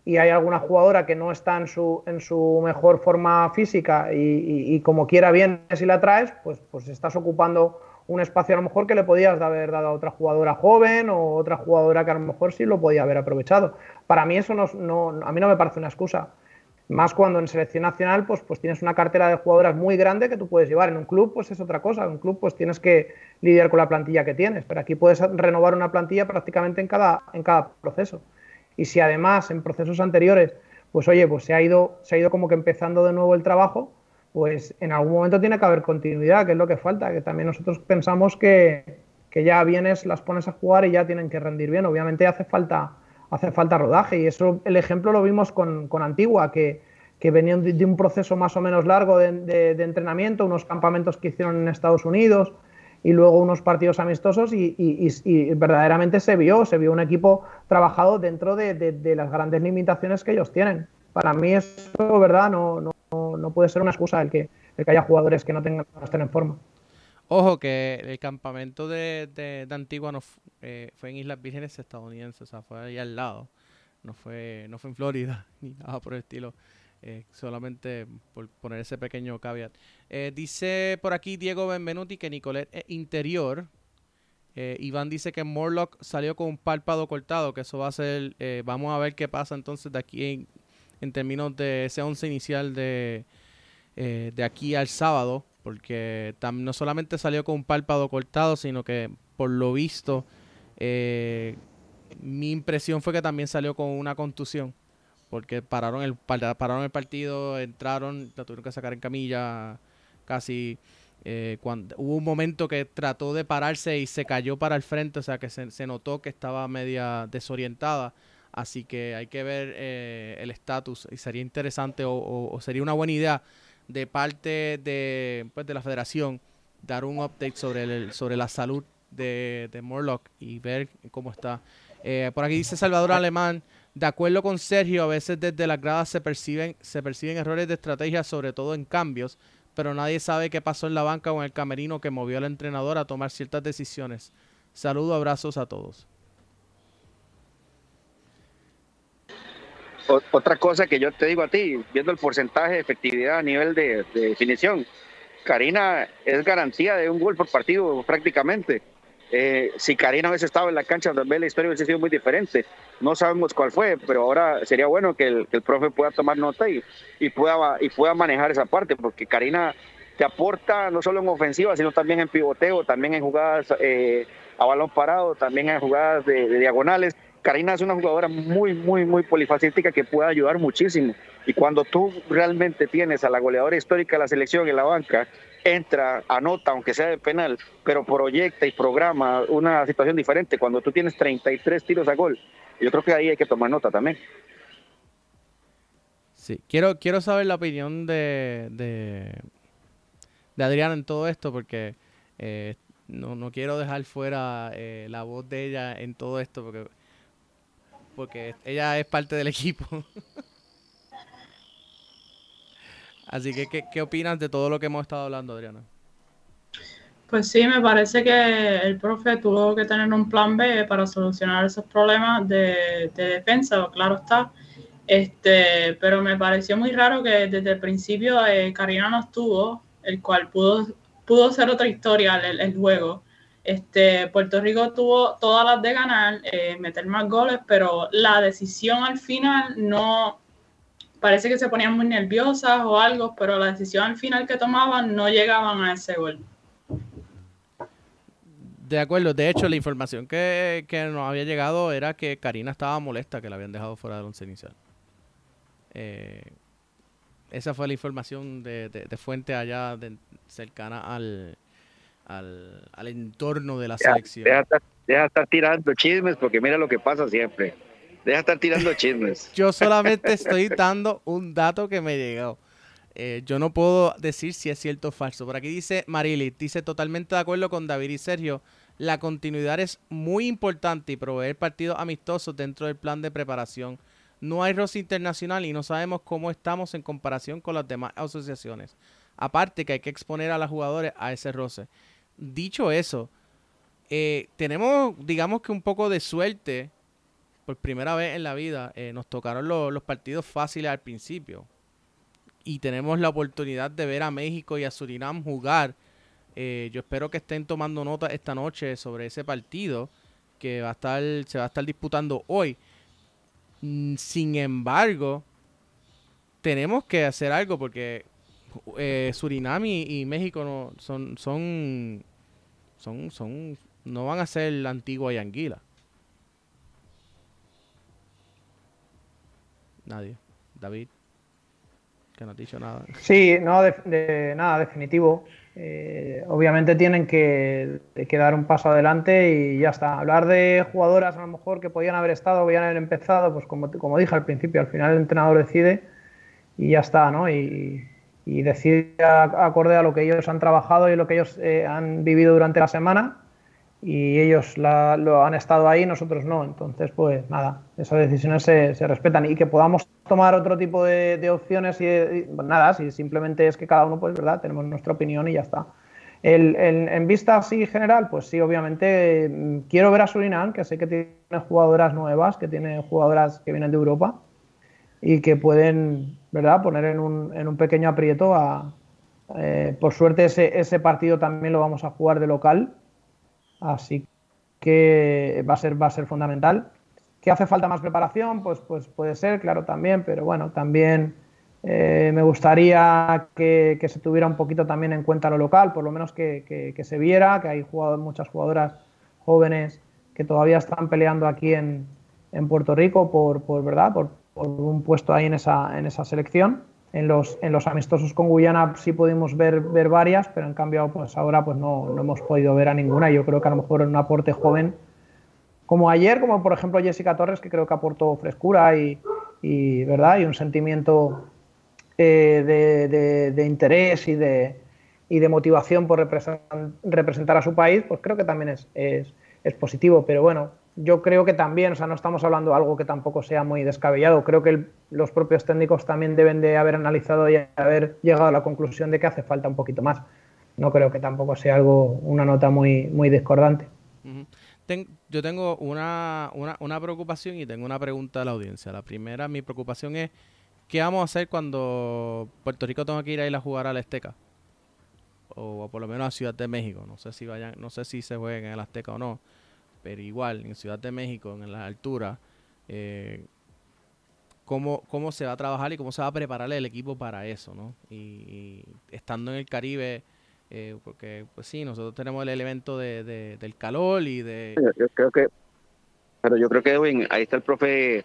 y hay alguna jugadora que no está en su, en su mejor forma física y, como quiera bien si la traes, pues, pues estás ocupando un espacio a lo mejor que le podías haber dado a otra jugadora joven o otra jugadora que a lo mejor sí lo podía haber aprovechado. Para mí eso no, a mí no me parece una excusa. Más cuando en selección nacional pues, pues tienes una cartera de jugadoras muy grande que tú puedes llevar. En un club pues es otra cosa. En un club pues tienes que lidiar con la plantilla que tienes. Pero aquí puedes renovar una plantilla prácticamente en cada, en cada proceso. Y si además en procesos anteriores pues oye, pues se ha ido, se ha ido como que empezando de nuevo el trabajo, pues en algún momento tiene que haber continuidad, que es lo que falta, que también nosotros pensamos que, que ya vienes, las pones a jugar y ya tienen que rendir bien. Obviamente hace falta, hace falta rodaje y eso el ejemplo lo vimos con, con Antigua, que, que venían de, un proceso más o menos largo de, de, entrenamiento, unos campamentos que hicieron en Estados Unidos y luego unos partidos amistosos y, y, y verdaderamente se vio, se vio un equipo trabajado dentro de, las grandes limitaciones que ellos tienen. Para mí eso, ¿verdad? No, no, no puede ser una excusa el que, el que haya jugadores que no, tengan, no estén en forma. Ojo que el campamento de, de, Antigua no eh, fue en Islas Vírgenes estadounidenses, o sea, fue ahí al lado. No fue, no fue en Florida, ni nada por el estilo. Eh, solamente por poner ese pequeño caveat. Eh, dice por aquí Diego Benvenuti que Nicolet es interior. Iván dice que Morlock salió con un párpado cortado, que eso va a ser, vamos a ver qué pasa entonces de aquí en, en términos de ese once inicial de, de aquí al sábado porque no solamente salió con un párpado cortado, sino que por lo visto eh, mi impresión fue que también salió con una contusión, porque pararon el, pararon el partido, entraron, la tuvieron que sacar en camilla casi. Eh, cuando, hubo un momento que trató de pararse y se cayó para el frente, o sea que se, notó que estaba media desorientada. Así que hay que ver eh, el estatus y sería interesante o sería una buena idea de parte de, pues, de la federación dar un update sobre, el, sobre la salud de, de Morlock y ver cómo está. Eh, por aquí dice Salvador Alemán, de acuerdo con Sergio, a veces desde las gradas se perciben, se perciben errores de estrategia, sobre todo en cambios, pero nadie sabe qué pasó en la banca o en el camerino que movió al entrenador a tomar ciertas decisiones. Saludos, abrazos a todos. Otra cosa que yo te digo a ti, viendo el porcentaje de efectividad a nivel de, definición, Karina es garantía de un gol por partido prácticamente. Eh, si Karina hubiese estado en la cancha, vez la historia hubiese sido muy diferente. No sabemos cuál fue, pero ahora sería bueno que el, profe pueda tomar nota y, y, pueda, y pueda manejar esa parte, porque Karina te aporta no solo en ofensiva, sino también en pivoteo, también en jugadas eh, a balón parado, también en jugadas de diagonales Karina es una jugadora muy, muy, muy polifacética que puede ayudar muchísimo. Y cuando tú realmente tienes a la goleadora histórica de la selección en la banca, entra, anota, aunque sea de penal, pero proyecta y programa una situación diferente. Cuando tú tienes 33 tiros a gol, yo creo que ahí hay que tomar nota también. Sí, quiero, quiero saber la opinión de, de, Adriana en todo esto, porque eh, no, no quiero dejar fuera eh, la voz de ella en todo esto, porque porque ella es parte del equipo. Así que, ¿qué, opinas de todo lo que hemos estado hablando, Adriana? Pues sí, me parece que el profe tuvo que tener un plan B para solucionar esos problemas de, defensa, claro está. Este, pero me pareció muy raro que desde el principio eh, Karina no estuvo, el cual pudo, pudo ser otra historia el, el juego. Este, Puerto Rico tuvo todas las de ganar, eh, meter más goles, pero la decisión al final no, parece que se ponían muy nerviosas o algo, pero la decisión al final que tomaban no llegaban a ese gol. De acuerdo, de hecho la información que, nos había llegado era que Karina estaba molesta que la habían dejado fuera del once inicial. Eh, esa fue la información de, fuente allá cercana al, al, entorno de la selección. Deja, deja, estar tirando chismes porque mira lo que pasa siempre. Deja estar tirando chismes. Yo solamente estoy dando un dato que me llegó. Eh, yo no puedo decir si es cierto o falso. Por aquí dice Marily, dice totalmente de acuerdo con David y Sergio. La continuidad es muy importante y proveer partidos amistosos dentro del plan de preparación. No hay roce internacional y no sabemos cómo estamos en comparación con las demás asociaciones. Aparte que hay que exponer a los jugadores a ese roce dicho eso, eh, tenemos, digamos que un poco de suerte. Por primera vez en la vida eh, nos tocaron los partidos fáciles al principio. Y tenemos la oportunidad de ver a México y a Surinam jugar. Eh, yo espero que estén tomando nota esta noche sobre ese partido que va a estar, se va a estar disputando hoy. Mm, sin embargo, tenemos que hacer algo porque Surinam y, México no, son, son son, son, no van a ser la antigua y anguila. Nadie. David, que no ha dicho nada. Sí, no, de, nada, definitivo. eh, obviamente tienen que, que, dar un paso adelante y ya está. Hablar de jugadoras a lo mejor que podían haber estado, podían haber empezado, pues como, como dije al principio, al final el entrenador decide y ya está, ¿no? Y, y decide acorde a lo que ellos han trabajado y lo que ellos eh, han vivido durante la semana y ellos lo han estado ahí, nosotros no. Entonces, pues nada, esas decisiones se, se respetan y que podamos tomar otro tipo de, opciones y, pues nada, si simplemente es que cada uno, pues verdad, tenemos nuestra opinión y ya está. El, en vista así general, pues sí, obviamente mm, quiero ver a Surinam, que sé que tiene jugadoras nuevas, que tiene jugadoras que vienen de Europa y que pueden, ¿verdad?, poner en un, en un pequeño aprieto a... Eh, por suerte ese, ese partido también lo vamos a jugar de local Así que va a ser, va a ser fundamental. ¿Que hace falta más preparación? Pues, pues puede ser, claro, también, pero bueno, también eh, me gustaría que, se tuviera un poquito también en cuenta lo local, por lo menos que, se viera, que hay muchas jugadoras jóvenes que todavía están peleando aquí en, Puerto Rico por, por ¿verdad? Por, por, un puesto ahí en esa, en esa selección en los, en los amistosos con Guyana sí pudimos ver, ver varias, pero en cambio pues ahora pues no, no hemos podido ver a ninguna. Yo creo que a lo mejor en un aporte joven como ayer, como por ejemplo Jessica Torres, que creo que aportó frescura y, y ¿verdad? y un sentimiento eh, de, de, interés y de, y de motivación por representar a su país, pues creo que también es, es, es positivo. Pero bueno, yo creo que también, o sea, no estamos hablando de algo que tampoco sea muy descabellado. Creo que los propios técnicos también deben de haber analizado y haber llegado a la conclusión de que hace falta un poquito más. No creo que tampoco sea algo, una nota muy, muy discordante. yo tengo una, una, preocupación y tengo una pregunta a la audiencia. La primera, mi preocupación es, ¿qué vamos a hacer cuando Puerto Rico tenga que ir a ir a jugar a la Azteca? O, por lo menos a Ciudad de México. No sé si vayan, no sé si se jueguen en el Azteca o no pero igual en Ciudad de México, en las alturas, eh, cómo, cómo se va a trabajar y cómo se va a preparar el equipo para eso, ¿no? Y, estando en el Caribe, eh, porque pues sí, nosotros tenemos el elemento de, del calor y de... Yo, creo que, pero yo creo que ahí está el profe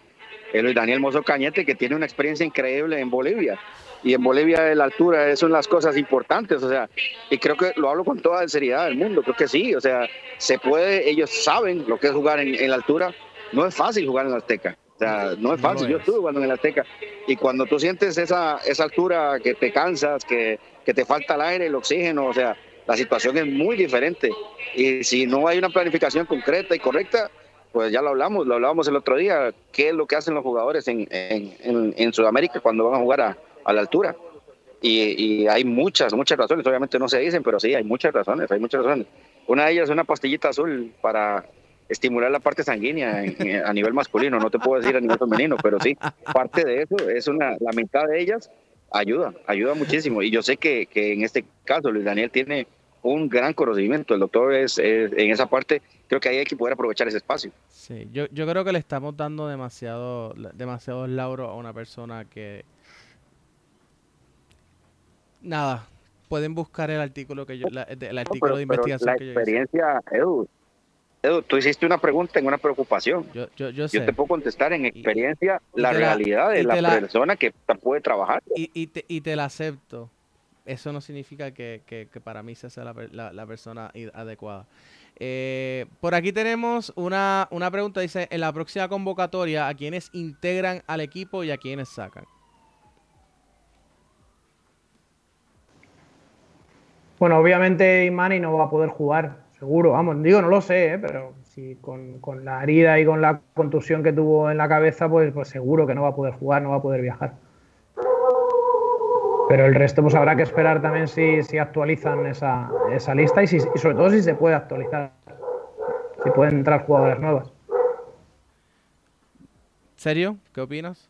Daniel Mozo Cañete, que tiene una experiencia increíble en Bolivia y en Bolivia la altura son las cosas importantes, o sea, y creo que lo hablo con toda la seriedad del mundo, creo que sí, o sea, se puede, ellos saben lo que es jugar en, la altura, no es fácil jugar en la Azteca, o sea, no es fácil, yo estuve jugando en la Azteca, y cuando tú sientes esa, esa altura que te cansas, que, que te falta el aire, el oxígeno, o sea, la situación es muy diferente, y si no hay una planificación concreta y correcta, pues ya lo hablamos, lo hablábamos el otro día, qué es lo que hacen los jugadores en, en, en Sudamérica cuando van a jugar a, a la altura. Y, hay muchas, muchas razones, obviamente no se dicen, pero sí, hay muchas razones, hay muchas razones. Una de ellas es una pastillita azul para estimular la parte sanguínea a nivel masculino, no te puedo decir a nivel femenino, pero sí, parte de eso es una, la mitad de ellas ayuda, ayuda muchísimo. Y yo sé que, que en este caso Luis Daniel tiene un gran conocimiento, el doctor es, en esa parte, creo que ahí hay que poder aprovechar ese espacio. Sí, yo, yo creo que le estamos dando demasiado, demasiado lauro a una persona que nada, pueden buscar el artículo que yo, el artículo de investigación la que experiencia, Edu, Edu, tú hiciste una pregunta en una preocupación. Yo, yo, yo, sé. yo te puedo contestar en experiencia la, realidad de la, persona que puede trabajar. Y, te, y te la acepto. Eso no significa que, que, para mí sea la, la, persona adecuada. Eh, por aquí tenemos una, una pregunta, dice, en la próxima convocatoria, ¿a quiénes integran al equipo y a quiénes sacan? Bueno, obviamente Imani no va a poder jugar, seguro, vamos, digo, no lo sé, ¿eh? pero si con, la herida y con la contusión que tuvo en la cabeza, pues, pues seguro que no va a poder jugar, no va a poder viajar. Pero el resto pues habrá que esperar también si, si actualizan esa, esa lista y, si, y sobre todo si se puede actualizar, si pueden entrar jugadoras nuevas. ¿Serio? ¿Qué opinas?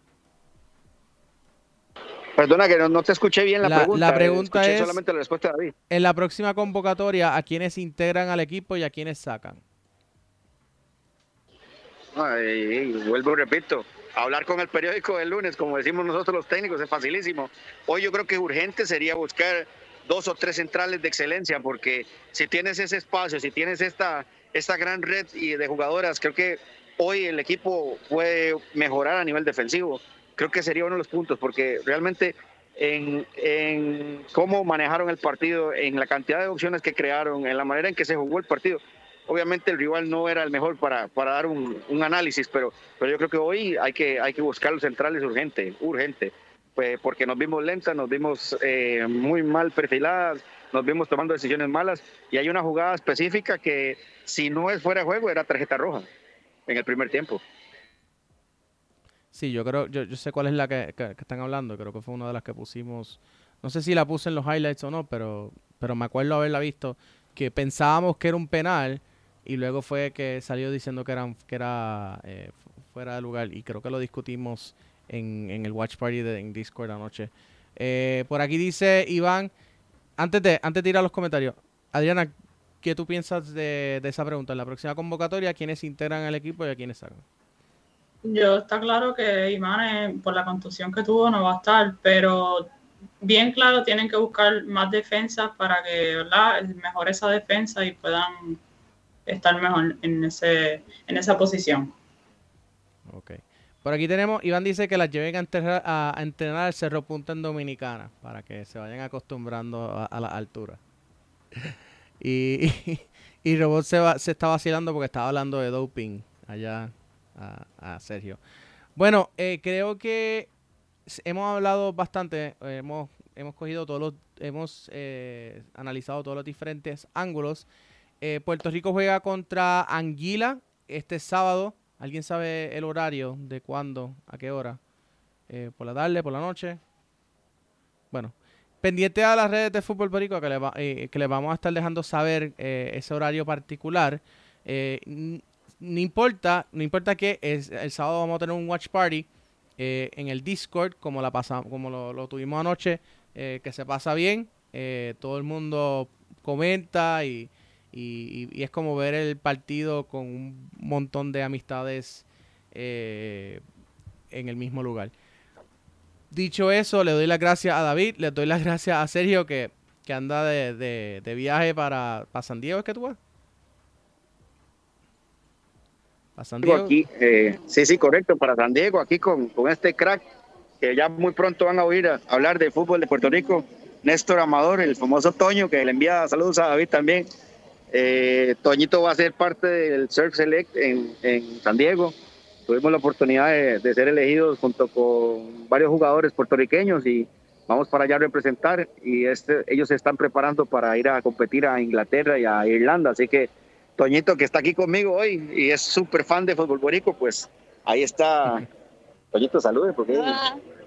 Perdona que no, te escuché bien la, pregunta. La pregunta es, solamente la respuesta de David. En la próxima convocatoria, ¿a quiénes integran al equipo y a quiénes sacan? vuelvo y repito, hablar con el periódico el lunes, como decimos nosotros los técnicos, es facilísimo. Hoy yo creo que urgente sería buscar dos o tres centrales de excelencia, porque si tienes ese espacio, si tienes esta, esta gran red de jugadoras, creo que hoy el equipo puede mejorar a nivel defensivo creo que sería uno de los puntos, porque realmente en, en cómo manejaron el partido, en la cantidad de opciones que crearon, en la manera en que se jugó el partido. Obviamente el rival no era el mejor para, para dar un, un análisis, pero, pero yo creo que hoy hay que, hay que buscar los centrales urgente, urgente, pues porque nos vimos lentas, nos vimos eh, muy mal perfiladas, nos vimos tomando decisiones malas y hay una jugada específica que si no es fuera de juego era tarjeta roja en el primer tiempo. Sí, yo creo, yo, yo sé cuál es la que, que- están hablando, creo que fue una de las que pusimos, no sé si la puse en los highlights o no, pero, pero me acuerdo haberla visto, que pensábamos que era un penal y luego fue que salió diciendo que, eran, que era eh, fu- fuera de lugar y creo que lo discutimos en, en el Watch Party de en Discord anoche. Eh, por aquí dice Iván, antes de, antes de ir a los comentarios, Adriana, ¿qué tú piensas de, de esa pregunta? En la próxima convocatoria, ¿quiénes integran al equipo y a quiénes sacan? Yo está claro que Imane, por la contusión que tuvo, no va a estar, pero bien claro tienen que buscar más defensas para que ¿verdad? mejore esa defensa y puedan estar mejor en, ese, en esa posición. Ok. Por aquí tenemos, Iván dice que las lleven a entrenar, a, entrenar al Cerro Punta en Dominicana para que se vayan acostumbrando a, a la altura. y, y, y Robot se, va, se está vacilando porque estaba hablando de doping allá a, Sergio. Bueno, eh, creo que hemos hablado bastante, hemos, hemos cogido todos los, hemos eh, analizado todos los diferentes ángulos. Eh, Puerto Rico juega contra Anguila este sábado. ¿Alguien sabe el horario de cuándo, a qué hora? ¿Por la tarde, por la noche? Bueno, pendiente a las redes de Fútbol Perico que le, va- que le vamos a estar dejando saber ese horario particular. No importa, no importa que es, el sábado vamos a tener un watch party eh, en el Discord, como la pasa, como lo, tuvimos anoche, eh, que se pasa bien. eh, todo el mundo comenta y, y- es como ver el partido con un montón de amistades en el mismo lugar. Dicho eso, le doy las gracias a David, le doy las gracias a Sergio que, que anda de, de- de viaje para, para San Diego, ¿es que tú vas? ¿Para San Diego? aquí, eh, sí, sí, correcto, para San Diego, aquí con, con este crack que ya muy pronto van a oír a- hablar de fútbol de Puerto Rico, Néstor Amador, el famoso Toño, que le envía saludos a David también. Eh, Toñito va a ser parte del Surf Select en, en San Diego. Tuvimos la oportunidad de, de ser elegidos junto con varios jugadores puertorriqueños y vamos para allá a representar y este, ellos se están preparando para ir a competir a Inglaterra y a Irlanda, así que Toñito que está aquí conmigo hoy y es súper fan de fútbol borico, pues ahí está. Toñito, salude, porque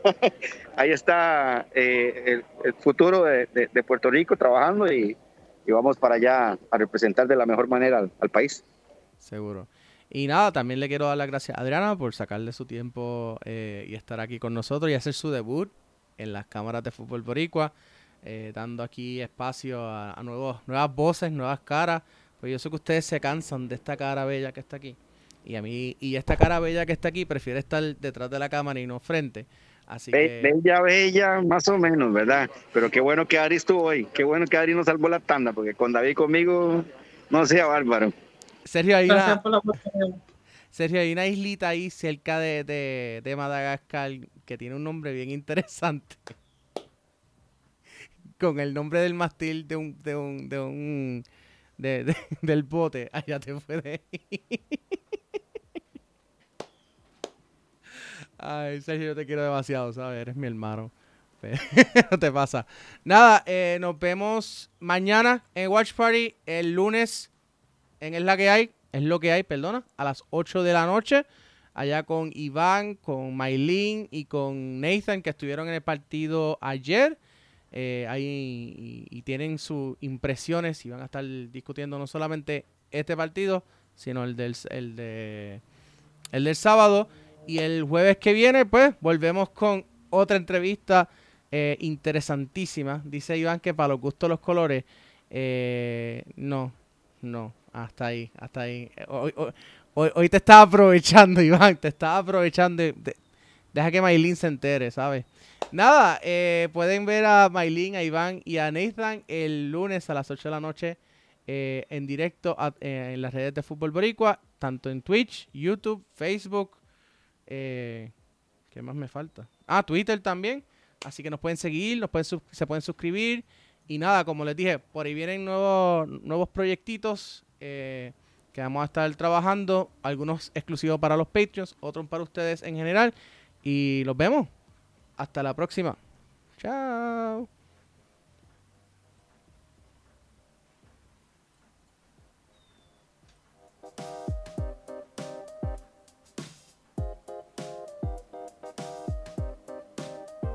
ahí está eh, el, el futuro de, de- de Puerto Rico trabajando y, y vamos para allá a representar de la mejor manera al, al país. Seguro. Y nada, también le quiero dar las gracias a Adriana por sacarle su tiempo eh, y estar aquí con nosotros y hacer su debut en las cámaras de fútbol boricua, eh, dando aquí espacio a, a nuevos, nuevas voces, nuevas caras. Pues yo sé que ustedes se cansan de esta cara bella que está aquí. Y a mí, y esta cara bella que está aquí prefiere estar detrás de la cámara y no frente. Así Be- que Bella, bella, más o menos, ¿verdad? Pero qué bueno que Adri estuvo hoy, qué bueno que Adri nos salvó la tanda, porque con David conmigo no sea bárbaro. Sergio, hay Gracias una, por la oportunidad. Sergio, hay una islita ahí cerca de, de, de Madagascar que tiene un nombre bien interesante. Con el nombre del mastil de un, de un, de un, de- de- del bote. Allá te puedes. Ay, Sergio, yo te quiero demasiado, ¿sabes? Eres mi hermano. no te pasa. Nada, eh, nos vemos mañana en Watch Party. El lunes en Es la que hay, es lo que hay, perdona, a las 8 de la noche. Allá con Iván, con Maylin y con Nathan, que estuvieron en el partido ayer. Eh, ahí y, tienen sus impresiones y van a estar discutiendo no solamente este partido, sino el del, el de, el del sábado. Y el jueves que viene, pues, volvemos con otra entrevista eh, interesantísima. Dice Iván que para los gustos los colores, eh, no, no, hasta ahí, hasta ahí. Eh, Hoy, hoy, hoy- te estaba aprovechando, Iván, te estaba aprovechando. Deja que Maylin se entere, ¿sabes? Nada, eh, pueden ver a Maylin, a Iván y a Nathan el lunes a las 8 de la noche eh, en directo eh, en las redes de Fútbol Boricua, tanto en Twitch, YouTube, Facebook. Eh, ¿Qué más me falta? Ah, Twitter también. Así que nos pueden seguir, nos pueden se pueden suscribir. Y nada, como les dije, por ahí vienen nuevos, nuevos proyectitos que vamos a estar trabajando. Algunos exclusivos para los Patreons, otros para ustedes en general. Y los vemos. Hasta la próxima. Chao.